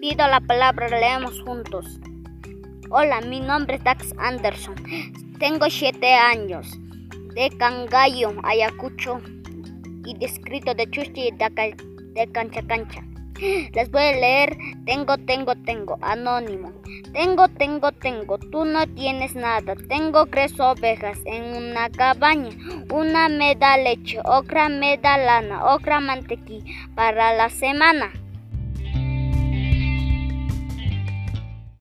pido la palabra, leemos juntos. Hola, mi nombre es Dax Anderson. Tengo siete años. De Cangallo, Ayacucho. Y descrito de Chuchi de Cancha Cancha. Les voy a leer. Tengo, tengo, tengo. Anónimo. Tengo, tengo, tengo. Tú no tienes nada. Tengo tres ovejas en una cabaña. Una me da leche, otra me da lana, otra mantequilla para la semana.